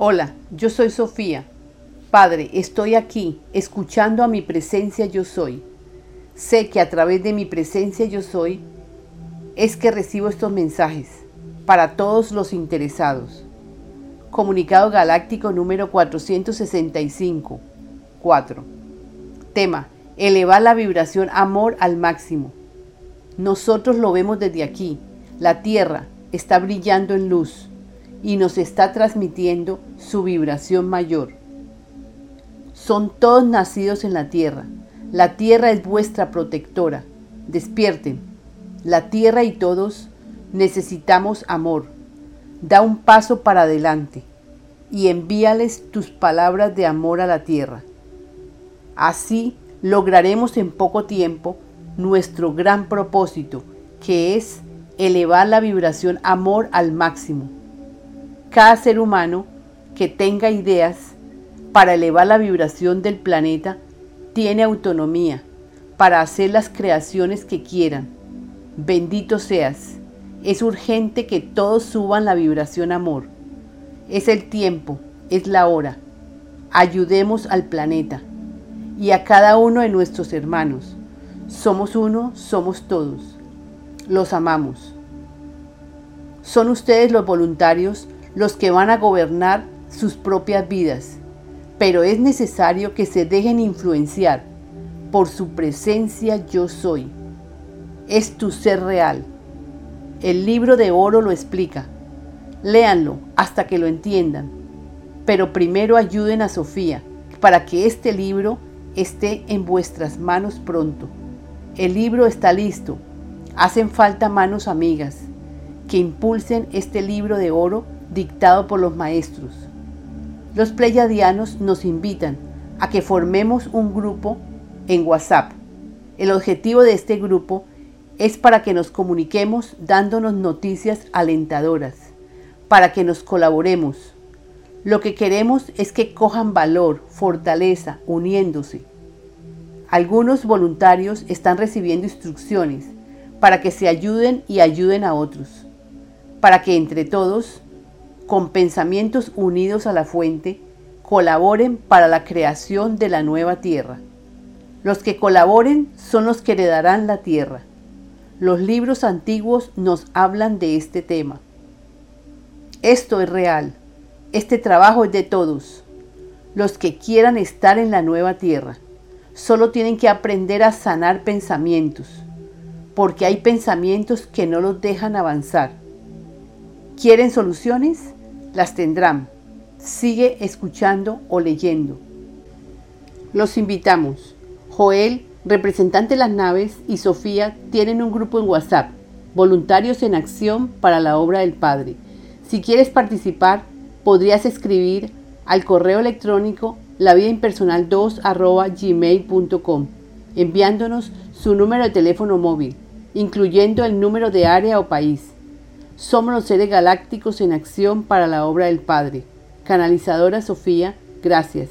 Hola, yo soy Sofía. Padre, estoy aquí, escuchando a mi presencia yo soy. Sé que a través de mi presencia yo soy es que recibo estos mensajes para todos los interesados. Comunicado Galáctico número 465. 4. Tema. Elevar la vibración amor al máximo. Nosotros lo vemos desde aquí. La Tierra está brillando en luz y nos está transmitiendo su vibración mayor. Son todos nacidos en la Tierra. La Tierra es vuestra protectora. Despierten. La Tierra y todos necesitamos amor. Da un paso para adelante y envíales tus palabras de amor a la Tierra. Así lograremos en poco tiempo nuestro gran propósito, que es elevar la vibración amor al máximo. Cada ser humano que tenga ideas para elevar la vibración del planeta tiene autonomía para hacer las creaciones que quieran. Bendito seas. Es urgente que todos suban la vibración amor. Es el tiempo, es la hora. Ayudemos al planeta y a cada uno de nuestros hermanos. Somos uno, somos todos. Los amamos. Son ustedes los voluntarios los que van a gobernar sus propias vidas, pero es necesario que se dejen influenciar por su presencia yo soy. Es tu ser real. El libro de oro lo explica. Léanlo hasta que lo entiendan. Pero primero ayuden a Sofía para que este libro esté en vuestras manos pronto. El libro está listo. Hacen falta manos amigas que impulsen este libro de oro dictado por los maestros. Los pleyadianos nos invitan a que formemos un grupo en WhatsApp. El objetivo de este grupo es para que nos comuniquemos dándonos noticias alentadoras, para que nos colaboremos, lo que queremos es que cojan valor, fortaleza, uniéndose. Algunos voluntarios están recibiendo instrucciones para que se ayuden y ayuden a otros, para que entre todos, con pensamientos unidos a la fuente, colaboren para la creación de la nueva tierra. Los que colaboren son los que heredarán la tierra. Los libros antiguos nos hablan de este tema. Esto es real. Este trabajo es de todos, los que quieran estar en la nueva tierra. Solo tienen que aprender a sanar pensamientos, porque hay pensamientos que no los dejan avanzar. ¿Quieren soluciones? Las tendrán. Sigue escuchando o leyendo. Los invitamos. Joel, representante de las naves, y Sofía tienen un grupo en WhatsApp, Voluntarios en Acción para la Obra del Padre. Si quieres participar, podrías escribir al correo electrónico lavidaimpersonal2 gmail.com enviándonos su número de teléfono móvil, incluyendo el número de área o país. Somos los seres galácticos en acción para la obra del Padre. Canalizadora Sofía, gracias.